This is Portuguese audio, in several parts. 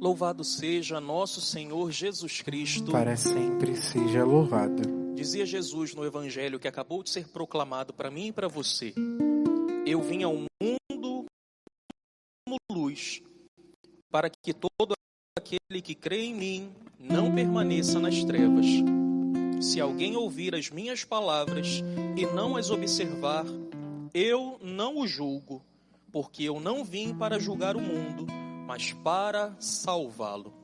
Louvado seja nosso Senhor Jesus Cristo. Para sempre seja louvado. Dizia Jesus no evangelho que acabou de ser proclamado para mim e para você: Eu vim ao mundo como luz, para que todo aquele que crê em mim não permaneça nas trevas. Se alguém ouvir as minhas palavras e não as observar, eu não o julgo, porque eu não vim para julgar o mundo, mas para salvá-lo.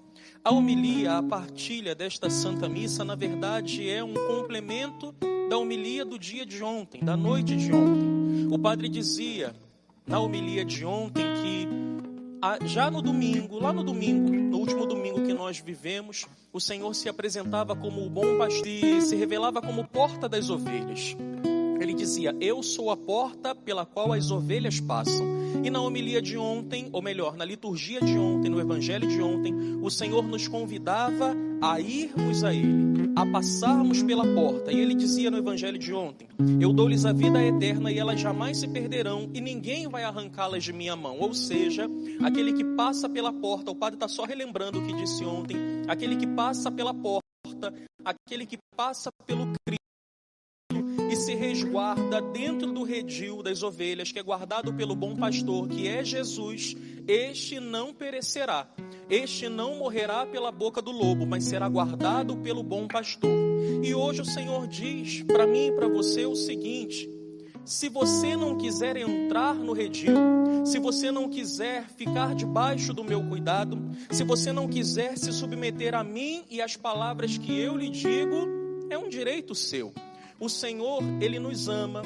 A homilia, a partilha desta Santa Missa, na verdade, é um complemento da homilia do dia de ontem, da noite de ontem. O padre dizia na homilia de ontem que já no domingo, lá no domingo, no último domingo que nós vivemos, o Senhor se apresentava como o bom pastor e se revelava como porta das ovelhas. Ele dizia: Eu sou a porta pela qual as ovelhas passam. E na homilia de ontem, ou melhor, na liturgia de ontem, no evangelho de ontem, o Senhor nos convidava a irmos a Ele, a passarmos pela porta. E Ele dizia no evangelho de ontem: Eu dou-lhes a vida eterna e elas jamais se perderão, e ninguém vai arrancá-las de minha mão. Ou seja, aquele que passa pela porta, o padre está só relembrando o que disse ontem: aquele que passa pela porta, aquele que passa pelo Cristo e se resguarda dentro do redil das ovelhas, que é guardado pelo bom pastor, que é Jesus, este não perecerá, este não morrerá pela boca do lobo, mas será guardado pelo bom pastor. E hoje o Senhor diz para mim e para você o seguinte: se você não quiser entrar no redil, se você não quiser ficar debaixo do meu cuidado, se você não quiser se submeter a mim e às palavras que eu lhe digo, é um direito seu. O Senhor, ele nos ama.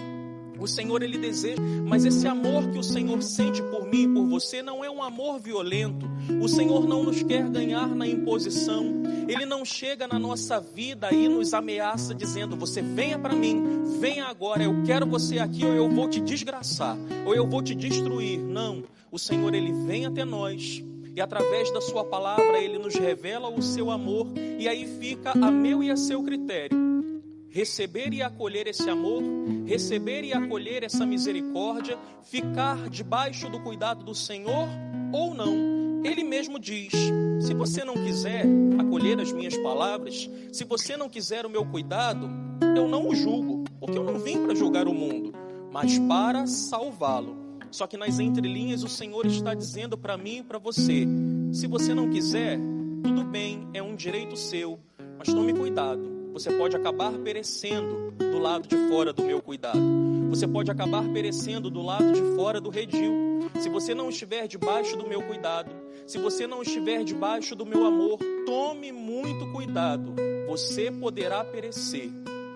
O Senhor, ele deseja, mas esse amor que o Senhor sente por mim e por você não é um amor violento. O Senhor não nos quer ganhar na imposição. Ele não chega na nossa vida e nos ameaça dizendo: Você venha para mim, venha agora, eu quero você aqui, ou eu vou te desgraçar, ou eu vou te destruir. Não. O Senhor, ele vem até nós e através da Sua palavra Ele nos revela o seu amor, e aí fica a meu e a seu critério receber e acolher esse amor, receber e acolher essa misericórdia, ficar debaixo do cuidado do Senhor ou não. Ele mesmo diz: se você não quiser acolher as minhas palavras, se você não quiser o meu cuidado, eu não o julgo, porque eu não vim para julgar o mundo, mas para salvá-lo. Só que nas entrelinhas o Senhor está dizendo para mim e para você: se você não quiser, tudo bem, é um direito seu, mas tome cuidado você pode acabar perecendo do lado de fora do meu cuidado. Você pode acabar perecendo do lado de fora do redil. Se você não estiver debaixo do meu cuidado, se você não estiver debaixo do meu amor, tome muito cuidado. Você poderá perecer.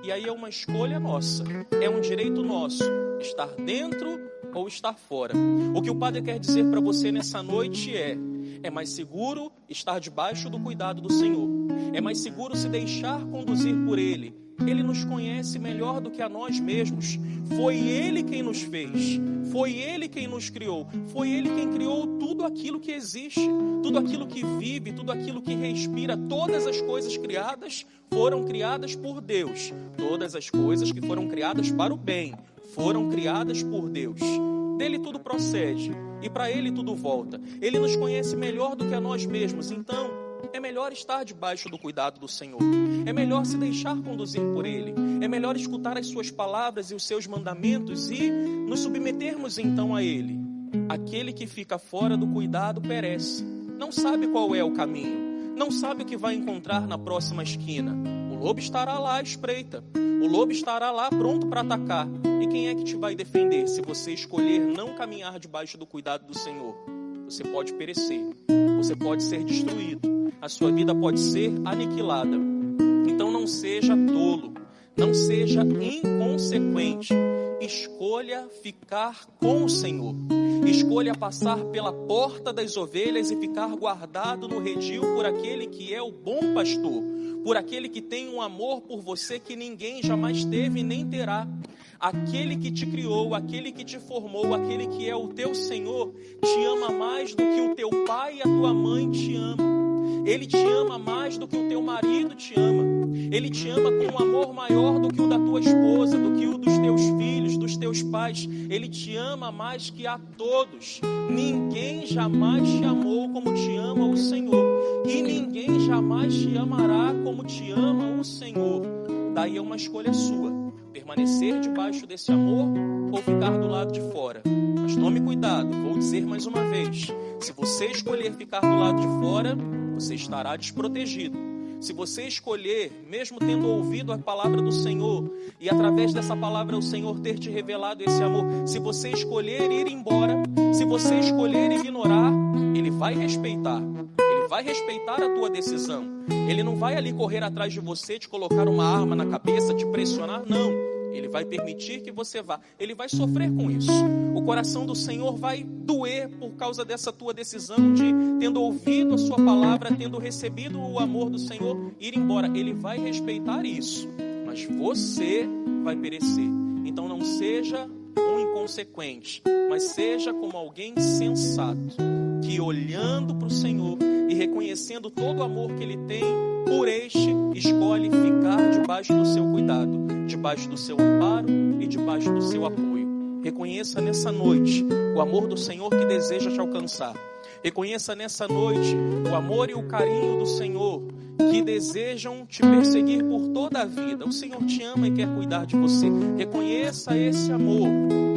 E aí é uma escolha nossa, é um direito nosso estar dentro ou estar fora. O que o Padre quer dizer para você nessa noite é: é mais seguro estar debaixo do cuidado do Senhor. É mais seguro se deixar conduzir por Ele. Ele nos conhece melhor do que a nós mesmos. Foi Ele quem nos fez. Foi Ele quem nos criou. Foi Ele quem criou tudo aquilo que existe, tudo aquilo que vive, tudo aquilo que respira. Todas as coisas criadas foram criadas por Deus. Todas as coisas que foram criadas para o bem foram criadas por Deus. Dele tudo procede e para Ele tudo volta. Ele nos conhece melhor do que a nós mesmos, então é melhor estar debaixo do cuidado do Senhor. É melhor se deixar conduzir por Ele. É melhor escutar as Suas palavras e os Seus mandamentos e nos submetermos então a Ele. Aquele que fica fora do cuidado perece, não sabe qual é o caminho, não sabe o que vai encontrar na próxima esquina. Lobo estará lá à espreita, o lobo estará lá pronto para atacar. E quem é que te vai defender se você escolher não caminhar debaixo do cuidado do Senhor? Você pode perecer, você pode ser destruído, a sua vida pode ser aniquilada. Então não seja tolo, não seja inconsequente. Escolha ficar com o Senhor. Escolha passar pela porta das ovelhas e ficar guardado no redil por aquele que é o bom pastor, por aquele que tem um amor por você que ninguém jamais teve nem terá aquele que te criou, aquele que te formou, aquele que é o teu Senhor, te ama mais do que o teu pai e a tua mãe te amam. Ele te ama mais do que o teu marido te ama. Ele te ama com um amor maior do que o da tua esposa, do que o dos teus filhos, dos teus pais. Ele te ama mais que a todos. Ninguém jamais te amou como te ama o Senhor. E ninguém jamais te amará como te ama o Senhor. Daí é uma escolha sua: permanecer debaixo desse amor ou ficar do lado de fora. Mas tome cuidado, vou dizer mais uma vez: se você escolher ficar do lado de fora, você estará desprotegido. Se você escolher, mesmo tendo ouvido a palavra do Senhor, e através dessa palavra o Senhor ter te revelado esse amor, se você escolher ir embora, se você escolher ignorar, Ele vai respeitar. Ele vai respeitar a tua decisão. Ele não vai ali correr atrás de você, te colocar uma arma na cabeça, te pressionar, não. Ele vai permitir que você vá. Ele vai sofrer com isso. O coração do Senhor vai doer por causa dessa tua decisão de, tendo ouvido a sua palavra, tendo recebido o amor do Senhor, ir embora. Ele vai respeitar isso. Mas você vai perecer. Então não seja um inconsequente, mas seja como alguém sensato, que olhando para o Senhor e reconhecendo todo o amor que Ele tem por este, escolhe ficar debaixo do seu cuidado, debaixo do seu amparo e debaixo do seu apoio. Reconheça nessa noite o amor do Senhor que deseja te alcançar. Reconheça nessa noite o amor e o carinho do Senhor que desejam te perseguir por toda a vida. O Senhor te ama e quer cuidar de você. Reconheça esse amor.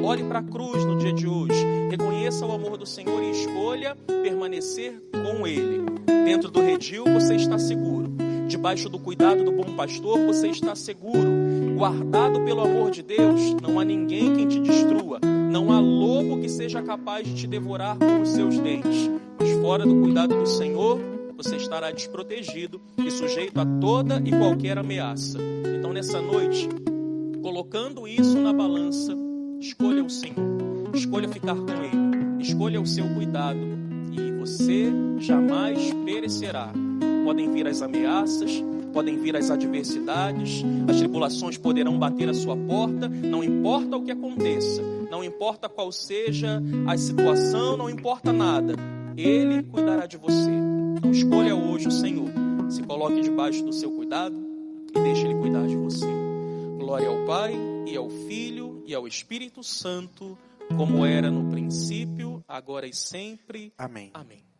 Olhe para a cruz no dia de hoje. Reconheça o amor do Senhor e escolha permanecer com Ele. Dentro do redil você está seguro. Debaixo do cuidado do bom pastor você está seguro. Guardado pelo amor de Deus, não há ninguém quem te destrua. Não há lobo que seja capaz de te devorar com os seus dentes. Mas fora do cuidado do Senhor, você estará desprotegido e sujeito a toda e qualquer ameaça. Então, nessa noite, colocando isso na balança, escolha o Senhor, escolha ficar com Ele, escolha o seu cuidado e você jamais perecerá. Podem vir as ameaças, podem vir as adversidades, as tribulações poderão bater a sua porta, não importa o que aconteça, não importa qual seja a situação, não importa nada, Ele cuidará de você. Então escolha hoje o Senhor, se coloque debaixo do seu cuidado e deixe Ele cuidar de você. Glória ao Pai e ao Filho e ao Espírito Santo, como era no princípio, agora e sempre. Amém. Amém.